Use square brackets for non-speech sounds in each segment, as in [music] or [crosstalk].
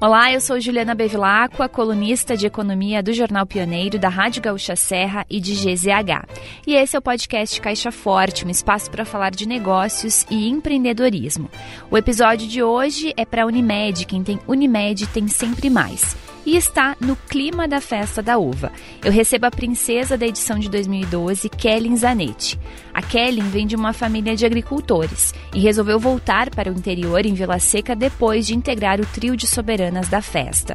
Olá, eu sou Juliana Bevilacqua, colunista de economia do Jornal Pioneiro, da Rádio Gaúcha Serra e de GZH. E esse é o podcast Caixa Forte, um espaço para falar de negócios e empreendedorismo. O episódio de hoje é para Unimed. Quem tem Unimed tem sempre mais e está no clima da festa da uva. Eu recebo a princesa da edição de 2012, Kellen Zanetti. A Kellen vem de uma família de agricultores e resolveu voltar para o interior em Vila Seca depois de integrar o trio de soberanas da festa.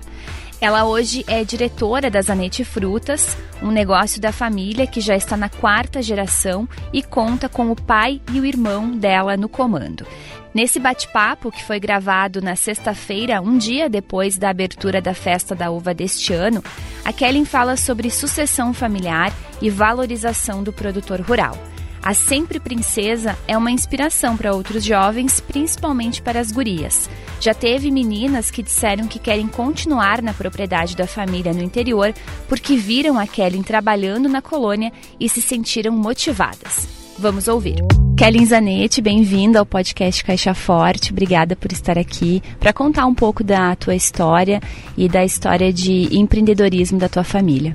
Ela hoje é diretora da Zanetti Frutas, um negócio da família que já está na quarta geração e conta com o pai e o irmão dela no comando. Nesse bate-papo, que foi gravado na sexta-feira, um dia depois da abertura da festa da uva deste ano, a Kellen fala sobre sucessão familiar e valorização do produtor rural. A Sempre Princesa é uma inspiração para outros jovens, principalmente para as gurias. Já teve meninas que disseram que querem continuar na propriedade da família no interior porque viram a Kellen trabalhando na colônia e se sentiram motivadas. Vamos ouvir. Kellen Zanetti, bem-vinda ao podcast Caixa Forte. Obrigada por estar aqui para contar um pouco da tua história e da história de empreendedorismo da tua família.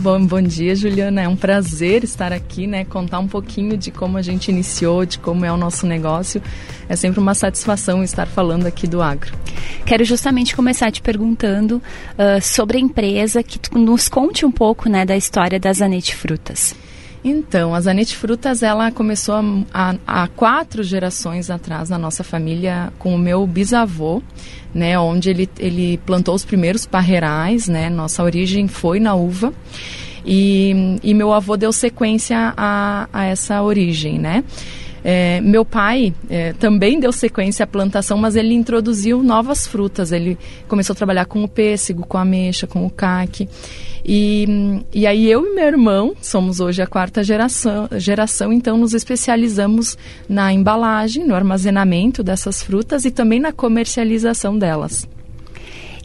Bom, bom dia, Juliana. É um prazer estar aqui, né? Contar um pouquinho de como a gente iniciou, de como é o nosso negócio. É sempre uma satisfação estar falando aqui do agro. Quero justamente começar te perguntando uh, sobre a empresa, que nos conte um pouco, né, da história da Zanetti Frutas. Então, a Zanete Frutas, ela começou há quatro gerações atrás na nossa família com o meu bisavô, né, onde ele, ele plantou os primeiros parreirais, né, nossa origem foi na uva. E, e meu avô deu sequência a, a essa origem, né? É, meu pai é, também deu sequência à plantação, mas ele introduziu novas frutas. Ele começou a trabalhar com o pêssego, com a ameixa, com o caque. E, e aí eu e meu irmão somos hoje a quarta geração, geração, então nos especializamos na embalagem, no armazenamento dessas frutas e também na comercialização delas.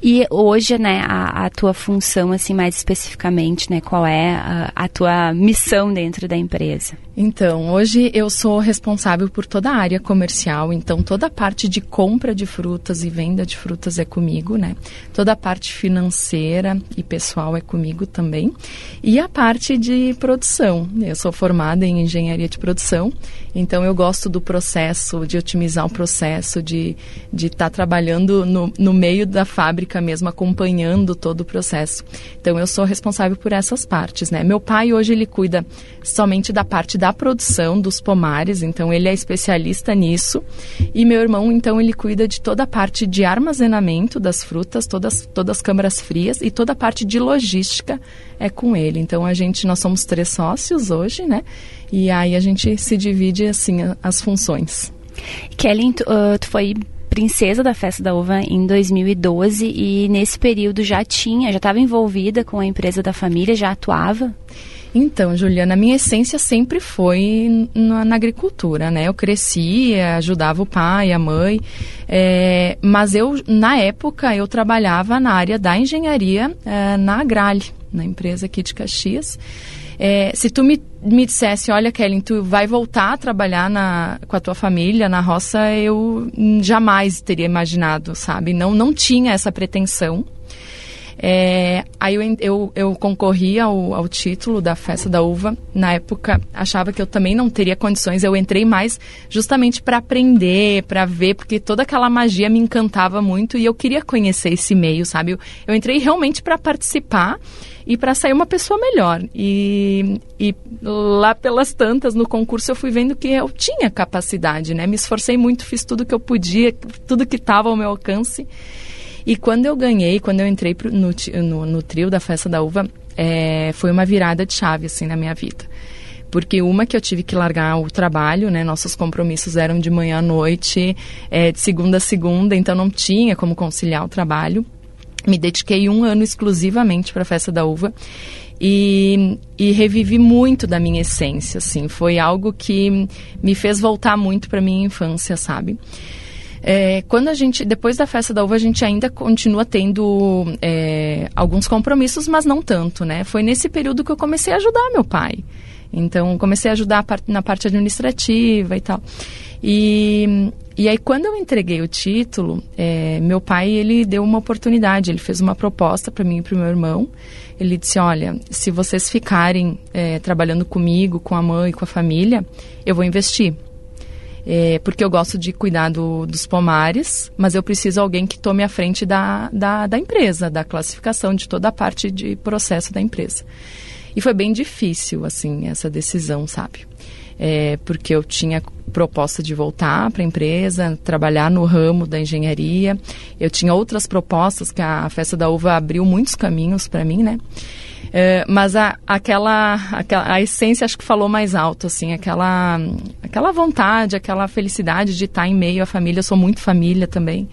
E hoje, né, a, a, tua função, assim, mais especificamente, né, qual é a, a, tua missão dentro da empresa? Então, hoje eu sou responsável por toda a área comercial, então toda a parte de compra de frutas e venda de frutas é comigo, né? Toda a parte financeira e pessoal é comigo também. E a parte de produção. Eu sou formada em engenharia de produção, então eu gosto do processo, de otimizar o processo, de estar de tá trabalhando no, no meio da fábrica mesmo, acompanhando todo o processo. Então eu sou responsável por essas partes, né? Meu pai hoje ele cuida somente da parte da produção dos pomares, então ele é especialista nisso. E meu irmão, então, ele cuida de toda a parte de armazenamento das frutas, todas, todas as câmaras frias e toda a parte de logística é com ele. Então a gente, nós somos três sócios hoje, né? E aí a gente se divide assim as funções. Kelly, tu, uh, tu foi princesa da Festa da Uva em 2012 e nesse período já tinha, já estava envolvida com a empresa da família, já atuava? Então, Juliana, a minha essência sempre foi na, na agricultura, né? Eu cresci, ajudava o pai, a mãe, é, mas eu, na época, eu trabalhava na área da engenharia é, na Agrale, na empresa aqui de Caxias. É, se tu me, me dissesse, olha, Kellen, tu vai voltar a trabalhar na, com a tua família na roça, eu jamais teria imaginado, sabe? Não, não tinha essa pretensão. É, aí eu, eu, eu concorri ao, ao, título da Festa da Uva. Na época, achava que eu também não teria condições. Eu entrei mais justamente para aprender, para ver, porque toda aquela magia me encantava muito e eu queria conhecer esse meio, sabe? Eu, eu entrei realmente para participar e para sair uma pessoa melhor. E, e lá pelas tantas, no concurso, eu fui vendo que eu tinha capacidade, né? Me esforcei muito, fiz tudo que eu podia, tudo que estava ao meu alcance. E quando eu ganhei, quando eu entrei pro, no, no, no, trio da Festa da Uva, é, foi uma virada de chave, assim, na minha vida. Porque uma que eu tive que largar o trabalho, né? Nossos compromissos eram de manhã à noite, é, de segunda a segunda, então não tinha como conciliar o trabalho. Me dediquei um ano exclusivamente para a Festa da Uva e, e, revivi muito da minha essência, assim. Foi algo que me fez voltar muito para minha infância, sabe? É, quando a gente, depois da festa da uva, a gente ainda continua tendo é, alguns compromissos, mas não tanto, né? Foi nesse período que eu comecei a ajudar meu pai. Então, comecei a ajudar na parte administrativa e tal. E, e aí, quando eu entreguei o título, é, meu pai ele deu uma oportunidade, ele fez uma proposta para mim e para o meu irmão. Ele disse: Olha, se vocês ficarem é, trabalhando comigo, com a mãe, com a família, eu vou investir. É, porque eu gosto de cuidar do, dos pomares, mas eu preciso alguém que tome a frente da, da, da empresa, da classificação, de toda a parte de processo da empresa. E foi bem difícil, assim, essa decisão, sabe? É, porque eu tinha proposta de voltar para a empresa, trabalhar no ramo da engenharia. Eu tinha outras propostas, que a Festa da Uva abriu muitos caminhos para mim, né? É, mas a, aquela, aquela, a essência acho que falou mais alto, assim, aquela, aquela vontade, aquela felicidade de estar em meio à família. Eu sou muito família também.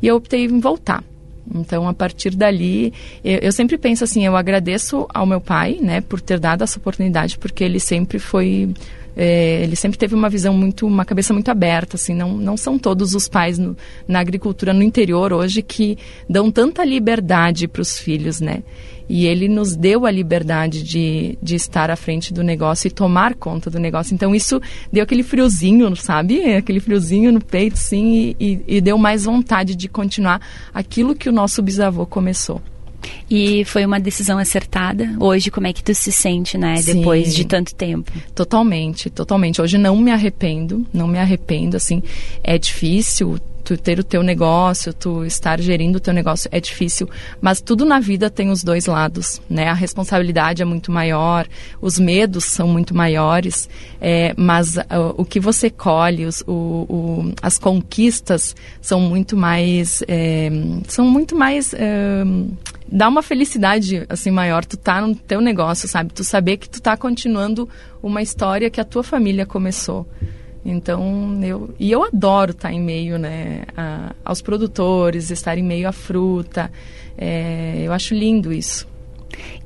E eu optei em voltar. Então, a partir dali, eu, eu, sempre penso assim, eu agradeço ao meu pai, né, por ter dado essa oportunidade, porque ele sempre foi é, ele sempre teve uma visão muito, uma cabeça muito aberta, assim, não, não são todos os pais no, na agricultura no interior hoje que dão tanta liberdade para os filhos, né? E ele nos deu a liberdade de, de estar à frente do negócio e tomar conta do negócio. Então isso deu aquele friozinho, sabe? Aquele friozinho no peito, sim, e, e deu mais vontade de continuar aquilo que o nosso bisavô começou. E foi uma decisão acertada. Hoje, como é que tu se sente, né? Sim, depois de tanto tempo? Totalmente, totalmente. Hoje não me arrependo, não me arrependo, assim. É difícil, tu ter o teu negócio, tu estar gerindo o teu negócio é difícil, mas tudo na vida tem os dois lados, né? A responsabilidade é muito maior, os medos são muito maiores, é, mas uh, o que você colhe, os, o, o, as conquistas são muito mais, é, são muito mais é, dá uma felicidade assim maior tu tá no teu negócio, sabe? Tu saber que tu tá continuando uma história que a tua família começou. Então, eu, e eu adoro estar em meio né, a, aos produtores, estar em meio à fruta. É, eu acho lindo isso.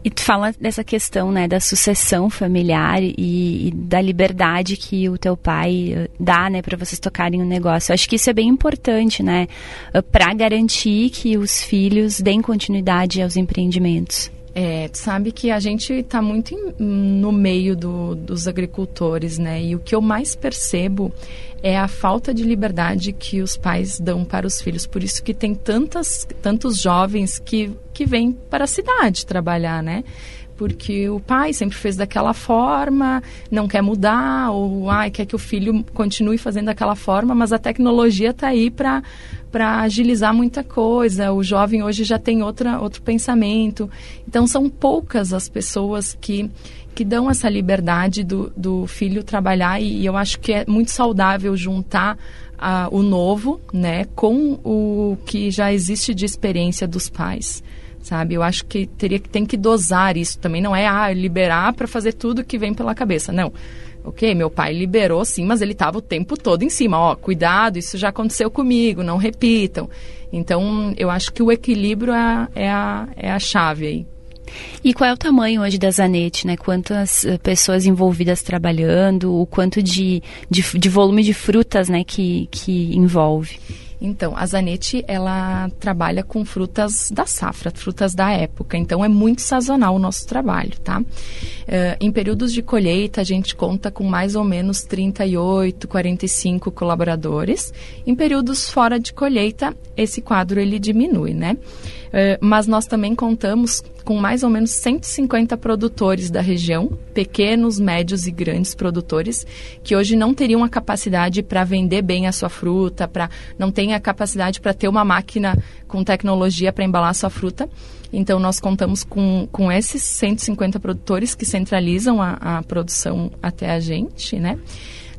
E tu fala dessa questão, né, da sucessão familiar e, e da liberdade que o teu pai eh, dá, né, para vocês tocarem o negócio. Eu acho que isso é bem importante, né, eh, para garantir que os filhos deem continuidade aos empreendimentos. É, sabe que a gente está muito em, no meio do, dos agricultores, né? E o que eu mais percebo é a falta de liberdade que os pais dão para os filhos. Por isso que tem tantas, tantos jovens que, que vêm para a cidade trabalhar, né? Porque o pai sempre fez daquela forma, não quer mudar, ou ai, quer que o filho continue fazendo daquela forma, mas a tecnologia está aí para agilizar muita coisa. O jovem hoje já tem outra, outro pensamento. Então, são poucas as pessoas que, que dão essa liberdade do, do filho trabalhar e, e eu acho que é muito saudável juntar uh, o novo né, com o que já existe de experiência dos pais sabe? Eu acho que teria tem que dosar isso também. Não é ah, liberar para fazer tudo que vem pela cabeça. Não. Ok, meu pai liberou sim, mas ele estava o tempo todo em cima. Ó, cuidado, isso já aconteceu comigo, não repitam. Então, eu acho que o equilíbrio é, é, a, é a chave aí. E qual é o tamanho hoje da Zanetti, né? Quantas eh, pessoas envolvidas trabalhando, o quanto de, de, de volume de frutas, né, que, que envolve? Então, a Zanetti, ela trabalha com frutas da safra, frutas da época. Então, é muito sazonal o nosso trabalho, tá? Uh, em períodos de colheita, a gente conta com mais ou menos 38, 45 colaboradores. Em períodos fora de colheita, esse quadro ele diminui, né? Uh, mas nós também contamos com mais ou menos 150 produtores da região, pequenos, médios e grandes produtores, que hoje não teriam a capacidade para vender bem a sua fruta, para não têm a capacidade para ter uma máquina com tecnologia para embalar a sua fruta. Então, nós contamos com, com esses 150 produtores que centralizam a, a produção até a gente, né?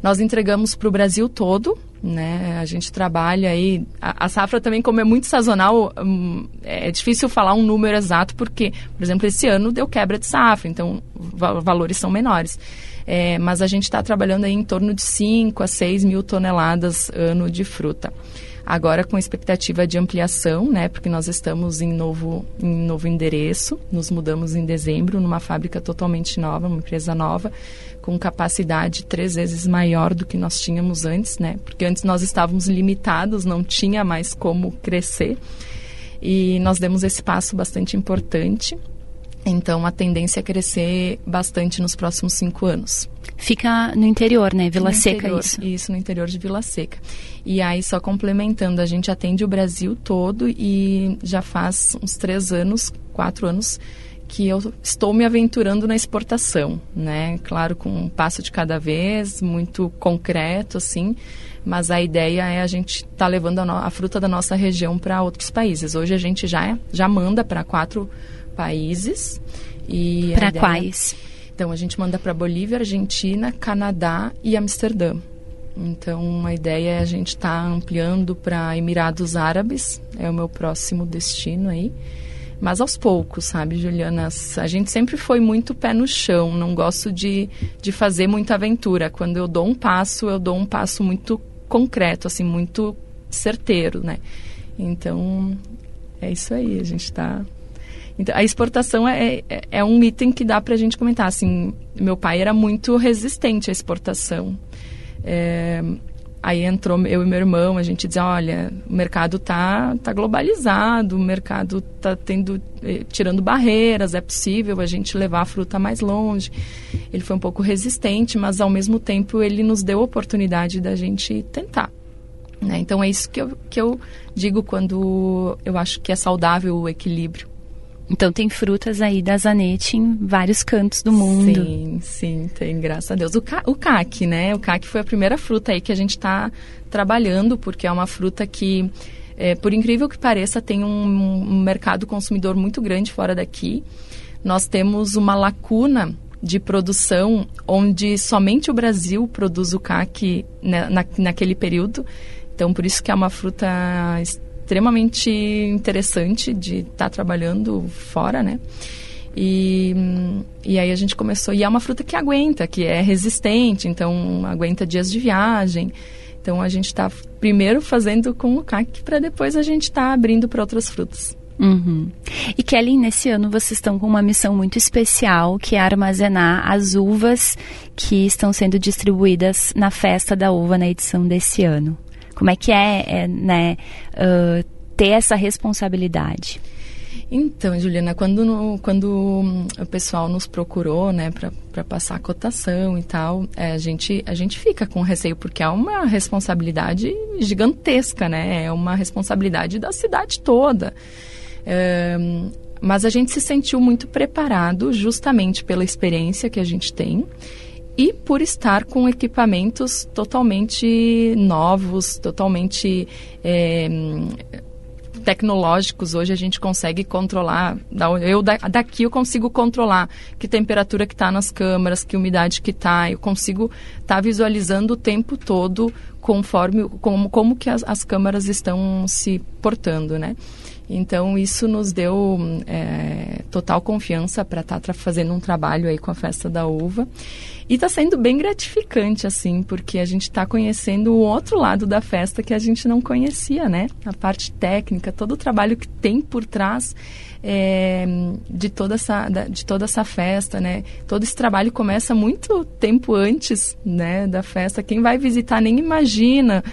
Nós entregamos para o Brasil todo, né? A gente trabalha aí. A, a, safra também, como é muito sazonal, hum, é difícil falar um número exato, porque, por exemplo, esse ano deu quebra de safra, então va valores são menores. É, mas a gente está trabalhando aí em torno de 5 a 6 mil toneladas ano de fruta agora com expectativa de ampliação, né, porque nós estamos em novo, em novo endereço, nos mudamos em dezembro numa fábrica totalmente nova, uma empresa nova, com capacidade três vezes maior do que nós tínhamos antes, né? Porque antes nós estávamos limitados, não tinha mais como crescer. E nós demos esse passo bastante importante. Então, a tendência é crescer bastante nos próximos cinco anos. Fica no interior, né? Vila no Seca, interior, isso. Isso, no interior de Vila Seca. E aí, só complementando, a gente atende o Brasil todo e já faz uns três anos, quatro anos, que eu estou me aventurando na exportação, né? Claro, com um passo de cada vez, muito concreto, assim, mas a ideia é a gente estar tá levando a, no, a, fruta da nossa região para outros países. Hoje a gente já, já manda para quatro países. Para quais? Então, a gente manda para Bolívia, Argentina, Canadá e Amsterdã. Então, a ideia é a gente estar tá ampliando para Emirados Árabes, é o meu próximo destino aí. Mas aos poucos, sabe, Juliana? A gente sempre foi muito pé no chão, não gosto de, de fazer muita aventura. Quando eu dou um passo, eu dou um passo muito concreto, assim, muito certeiro, né? Então, é isso aí, a gente está então, a exportação é, é, é um item que dá para a gente comentar. Assim, meu pai era muito resistente à exportação. É, aí entrou eu e meu irmão, a gente dizia, olha, o mercado tá, tá globalizado, o mercado tá tendo, eh, tirando barreiras, é possível a gente levar a fruta mais longe. Ele foi um pouco resistente, mas ao mesmo tempo ele nos deu a oportunidade da gente tentar. Né? Então é isso que eu, que eu digo quando eu acho que é saudável o equilíbrio. Então tem frutas aí da Zanetti em vários cantos do mundo. Sim, sim, tem, graças a Deus. O, ca o caque, né? O caque foi a primeira fruta aí que a gente está trabalhando, porque é uma fruta que, é, por incrível que pareça, tem um, um mercado consumidor muito grande fora daqui. Nós temos uma lacuna de produção onde somente o Brasil produz o caque na, na, naquele período. Então, por isso que é uma fruta extremamente interessante de estar tá trabalhando fora, né? E, e aí a gente começou. E é uma fruta que aguenta, que é resistente, então aguenta dias de viagem. Então a gente está primeiro fazendo com o CAC para depois a gente estar tá abrindo para outras frutas. Uhum. E Kelly, nesse ano vocês estão com uma missão muito especial, que é armazenar as uvas que estão sendo distribuídas na festa da uva na edição desse ano. Como é que é, é né, uh, ter essa responsabilidade? Então, Juliana, quando, no, quando o pessoal nos procurou, né, para passar a cotação e tal, é, a, gente, a gente fica com receio, porque é uma responsabilidade gigantesca, né? É uma responsabilidade da cidade toda. É, mas a gente se sentiu muito preparado justamente pela experiência que a gente tem e por estar com equipamentos totalmente novos, totalmente é, tecnológicos. Hoje a gente consegue controlar, eu daqui eu consigo controlar que temperatura que está nas câmaras, que umidade que está, eu consigo estar tá visualizando o tempo todo conforme como, como que as, as câmaras estão se portando, né? Então, isso nos deu é, total confiança para estar tá fazendo um trabalho aí com a Festa da Uva. E está sendo bem gratificante, assim, porque a gente está conhecendo o outro lado da festa que a gente não conhecia, né? A parte técnica, todo o trabalho que tem por trás é, de, toda essa, de toda essa festa, né? Todo esse trabalho começa muito tempo antes, né, da festa. Quem vai visitar nem imagina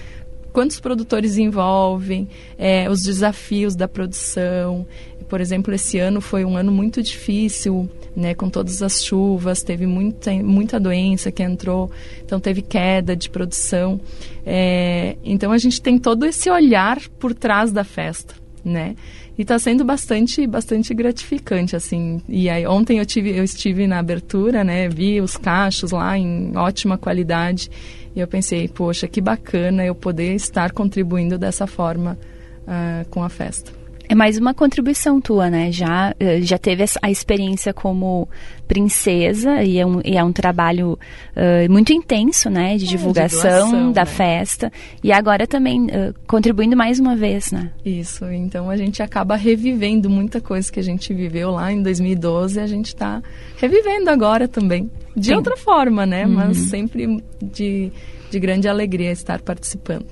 quantos produtores envolvem, é, os desafios da produção. Por exemplo, esse ano foi um ano muito difícil, né, com todas as chuvas, teve muita, muita doença que entrou, então teve queda de produção. É, então a gente tem todo esse olhar por trás da festa, né? E está sendo bastante, bastante gratificante, assim. E aí ontem eu tive, eu estive na abertura, né? Vi os cachos lá em ótima qualidade e eu pensei, poxa, que bacana eu poder estar contribuindo dessa forma uh, com a festa. É mais uma contribuição tua, né? Já, eh, já teve a experiência como princesa e é um, e é um trabalho uh, muito intenso, né? De divulgação é, de da né? festa. E agora também uh, contribuindo mais uma vez, né? Isso. Então a gente acaba revivendo muita coisa que a gente viveu lá em 2012 e a gente está revivendo agora também. De Sim. outra forma, né? Uhum. Mas sempre de de grande alegria estar participando.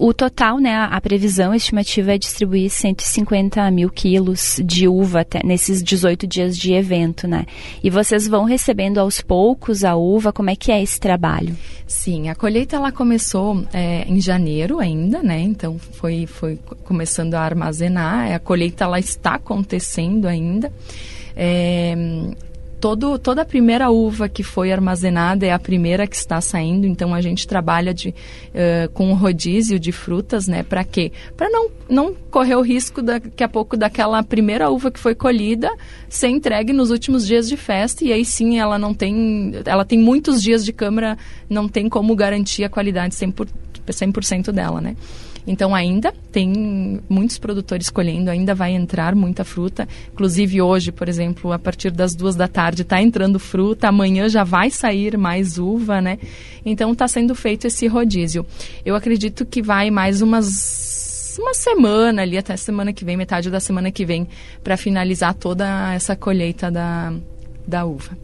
O total, né, a previsão a estimativa é distribuir 150 mil quilos de uva até nesses 18 dias de evento, né? E vocês vão recebendo aos poucos a uva, como é que é esse trabalho? Sim, a colheita ela começou é, em janeiro ainda, né? Então foi, foi começando a armazenar, a colheita ela está acontecendo ainda. É, todo, toda a primeira uva que foi armazenada é a primeira que está saindo, então a gente trabalha de, uh, com rodízio de frutas, né? Para quê? Para não, não correr o risco daqui a pouco daquela primeira uva que foi colhida ser entregue nos últimos dias de festa e aí sim ela não tem, ela tem muitos dias de câmara, não tem como garantir a qualidade 100%, 100 dela, né? Então ainda tem muitos produtores colhendo, ainda vai entrar muita fruta. Inclusive hoje, por exemplo, a partir das duas da tarde está entrando fruta, amanhã já vai sair mais uva, né? Então está sendo feito esse rodízio. Eu acredito que vai mais umas uma semana ali até semana que vem, metade da semana que vem, para finalizar toda essa colheita da, da uva.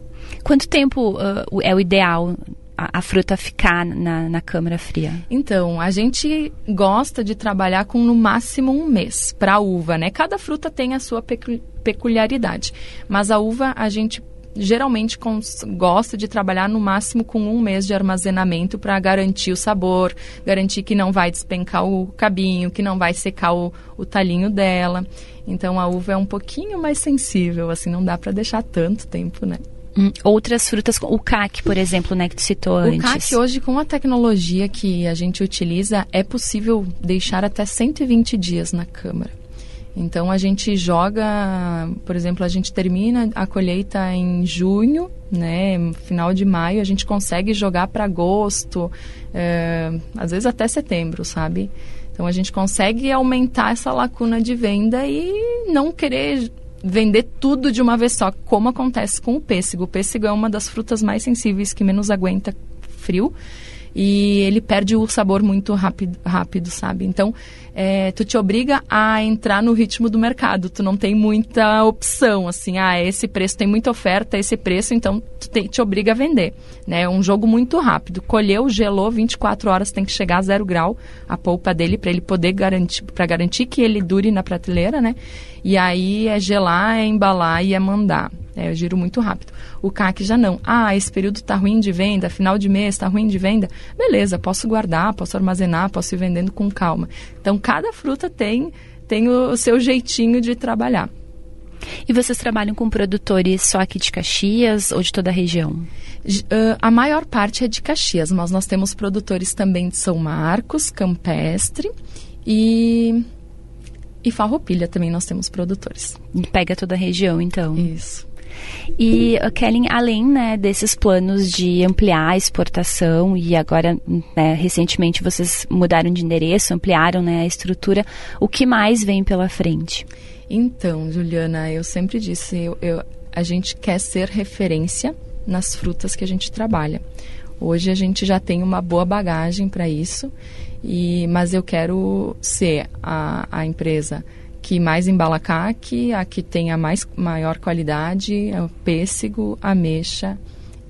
Quanto tempo uh, é o ideal a, fruta ficar na, na câmara fria? Então, a gente gosta de trabalhar com no máximo um mês para a uva, né? Cada fruta tem a sua peculiaridade, mas a uva a gente geralmente gosta de trabalhar no máximo com um mês de armazenamento para garantir o sabor, garantir que não vai despencar o cabinho, que não vai secar o, o talinho dela. Então a uva é um pouquinho mais sensível, assim, não dá para deixar tanto tempo, né? Hum, outras frutas, o CAC, por exemplo, né, que tu citou antes. O CAC hoje, com a tecnologia que a gente utiliza, é possível deixar até 120 dias na câmara. Então a gente joga, por exemplo, a gente termina a colheita em junho, né, final de maio, a gente consegue jogar para agosto, é, às vezes até setembro, sabe? Então a gente consegue aumentar essa lacuna de venda e não querer vender tudo de uma vez só, como acontece com o pêssego. O pêssego é uma das frutas mais sensíveis que menos aguenta frio e ele perde o sabor muito rápido, rápido sabe? Então, é, tu te obriga a entrar no ritmo do mercado. Tu não tem muita opção, assim, ah, esse preço tem muita oferta, esse preço, então tu te, te obriga a vender. Né? É um jogo muito rápido. Colheu, gelou, 24 horas tem que chegar a zero grau a polpa dele para ele poder garantir, para garantir que ele dure na prateleira, né? E aí é gelar, é embalar e é mandar. É, eu giro muito rápido. O CAC já não. Ah, esse período está ruim de venda, final de mês está ruim de venda. Beleza, posso guardar, posso armazenar, posso ir vendendo com calma. Então, cada fruta tem, tem o, seu jeitinho de trabalhar. E vocês trabalham com produtores só aqui de Caxias ou de toda a região? Uh, a maior parte é de Caxias, mas nós temos produtores também de São Marcos, Campestre e e Farroupilha também nós temos produtores. E pega toda a região, então. Isso. E, uh, Kellen, além né, desses planos de ampliar a exportação e agora, né, recentemente, vocês mudaram de endereço, ampliaram né, a estrutura, o que mais vem pela frente? Então, Juliana, eu sempre disse, eu, eu, a gente quer ser referência nas frutas que a gente trabalha. Hoje a gente já tem uma boa bagagem para isso, e, mas eu quero ser a, a empresa que mais embala caque, a que tem a mais, maior qualidade, é o pêssego, ameixa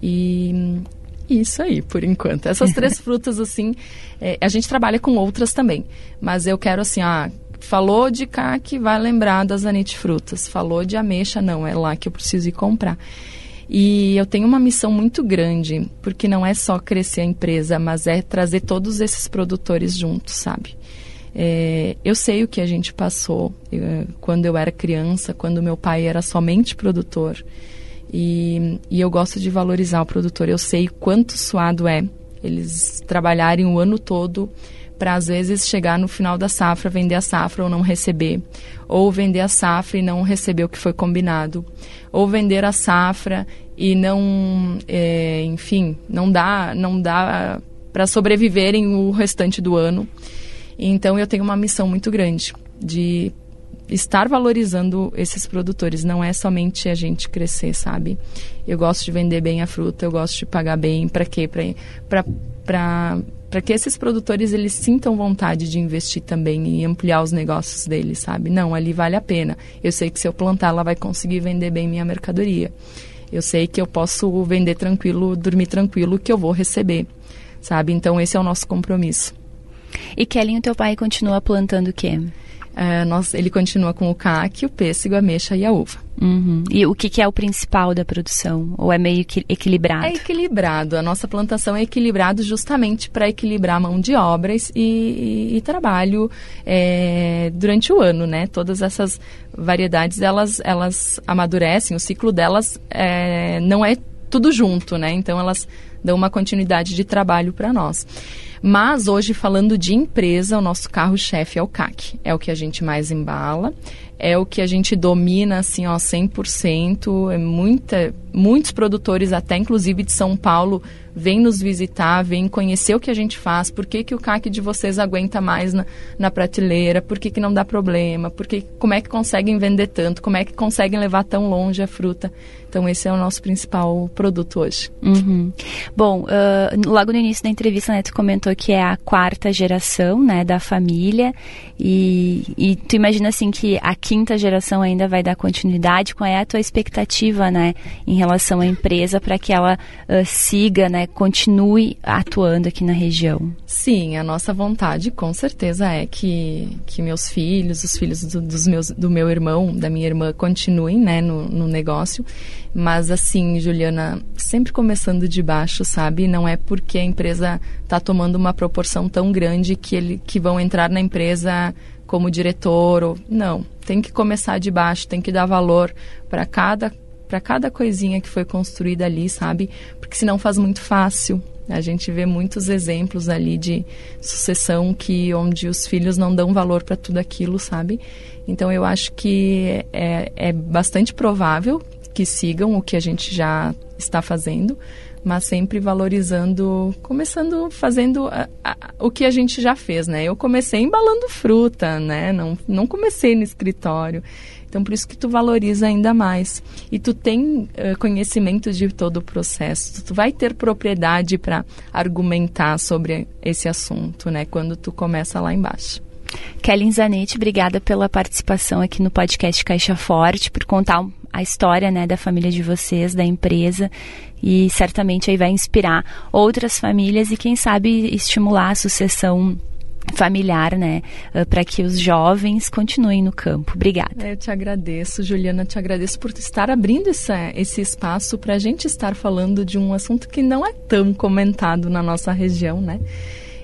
e isso aí, por enquanto. Essas três [laughs] frutas, assim, é, a gente trabalha com outras também, mas eu quero assim, ah, falou de caque, vai lembrar das frutas. Falou de ameixa, não, é lá que eu preciso ir comprar. E eu tenho uma missão muito grande, porque não é só crescer a empresa, mas é trazer todos esses produtores juntos, sabe? É, eu sei o que a gente passou é, quando eu era criança, quando meu pai era somente produtor. E, e eu gosto de valorizar o produtor. Eu sei quanto suado é eles trabalharem o ano todo para às vezes chegar no final da safra, vender a safra ou não receber, ou vender a safra e não receber o que foi combinado, ou vender a safra e não, é, enfim, não dá, não dá para sobreviverem o restante do ano. Então eu tenho uma missão muito grande de estar valorizando esses produtores. Não é somente a gente crescer, sabe? Eu gosto de vender bem a fruta, eu gosto de pagar bem. Para quê? Para que esses produtores eles sintam vontade de investir também e ampliar os negócios deles, sabe? Não, ali vale a pena. Eu sei que se eu plantar, ela vai conseguir vender bem minha mercadoria. Eu sei que eu posso vender tranquilo, dormir tranquilo, que eu vou receber, sabe? Então esse é o nosso compromisso. E Kelly, o teu pai continua plantando o quê? é, nós, ele continua com o caque, o pêssego, a ameixa e a uva. Uhum. E o que, que, é o principal da produção? Ou é meio que equilibrado? É equilibrado. A nossa plantação é equilibrado justamente para equilibrar a mão de obras e, e, e trabalho é, durante o ano, né? Todas essas variedades, elas, elas amadurecem, o ciclo delas é, não é tudo junto, né? Então elas dão uma continuidade de trabalho para nós. Mas hoje, falando de empresa, o nosso carro-chefe é o CAC. É o que a gente mais embala, é o que a gente domina, assim, ó, 100%. É muita, muitos produtores, até inclusive de São Paulo, vêm nos visitar, vêm conhecer o que a gente faz, por que, que o CAC de vocês aguenta mais na, na prateleira, por que, que não dá problema, por que, como é que conseguem vender tanto, como é que conseguem levar tão longe a fruta. Então, esse é o nosso principal produto hoje. Uhum. Bom, uh, logo no início da entrevista, né, tu comentou que é a quarta geração, né, da família. E, e tu imagina, assim, que a quinta geração ainda vai dar continuidade. Qual é a tua expectativa, né, em relação à empresa para que ela uh, siga, né, continue atuando aqui na região? Sim, a nossa vontade, com certeza, é que, que meus filhos, os filhos do, dos meus, do meu irmão, da minha irmã, continuem, né, no, no negócio. Mas assim, Juliana, sempre começando de baixo, sabe? Não é porque a empresa está tomando uma proporção tão grande que, ele, que vão entrar na empresa como diretor. Ou... Não, tem que começar de baixo, tem que dar valor para cada para cada coisinha que foi construída ali, sabe? Porque senão faz muito fácil. A gente vê muitos exemplos ali de sucessão que onde os filhos não dão valor para tudo aquilo, sabe? Então eu acho que é, é bastante provável que sigam o que a gente já está fazendo, mas sempre valorizando, começando fazendo a, a, o que a gente já fez, né? Eu comecei embalando fruta, né? Não, não comecei no escritório. Então, por isso que tu valoriza ainda mais. E tu tem uh, conhecimento de todo o processo. Tu vai ter propriedade para argumentar sobre esse assunto, né? Quando tu começa lá embaixo. Kelly Zanetti, obrigada pela participação aqui no podcast Caixa Forte, por contar a história né, da família de vocês, da empresa, e certamente aí vai inspirar outras famílias e, quem sabe, estimular a sucessão familiar, né, eh, para que os jovens continuem no campo. Obrigada. Eu te agradeço, Juliana, te agradeço por estar abrindo esse, espaço para a gente estar falando de um assunto que não é tão comentado na nossa região, né?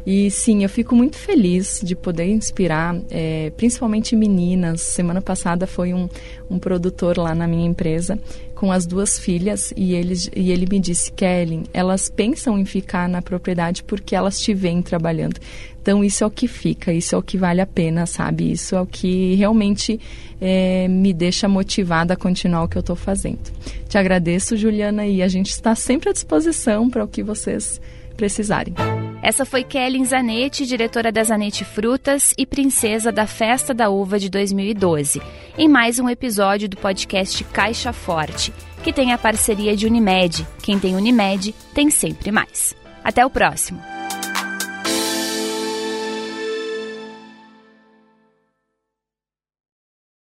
E sim, eu fico muito feliz de poder inspirar, é, principalmente meninas. Semana passada foi um, um produtor lá na minha empresa com as duas filhas e ele, e ele me disse, Kelly, elas pensam em ficar na propriedade porque elas te veem trabalhando. Então isso é o que fica, isso é o que vale a pena, sabe? Isso é o que realmente é, me deixa motivada a continuar o que eu estou fazendo. Te agradeço, Juliana, e a gente está sempre à disposição para o que vocês precisarem. Essa foi Kelly Zanetti, diretora da Zanetti Frutas e princesa da Festa da Uva de 2012, em mais um episódio do podcast Caixa Forte, que tem a parceria de Unimed. Quem tem Unimed tem sempre mais. Até o próximo!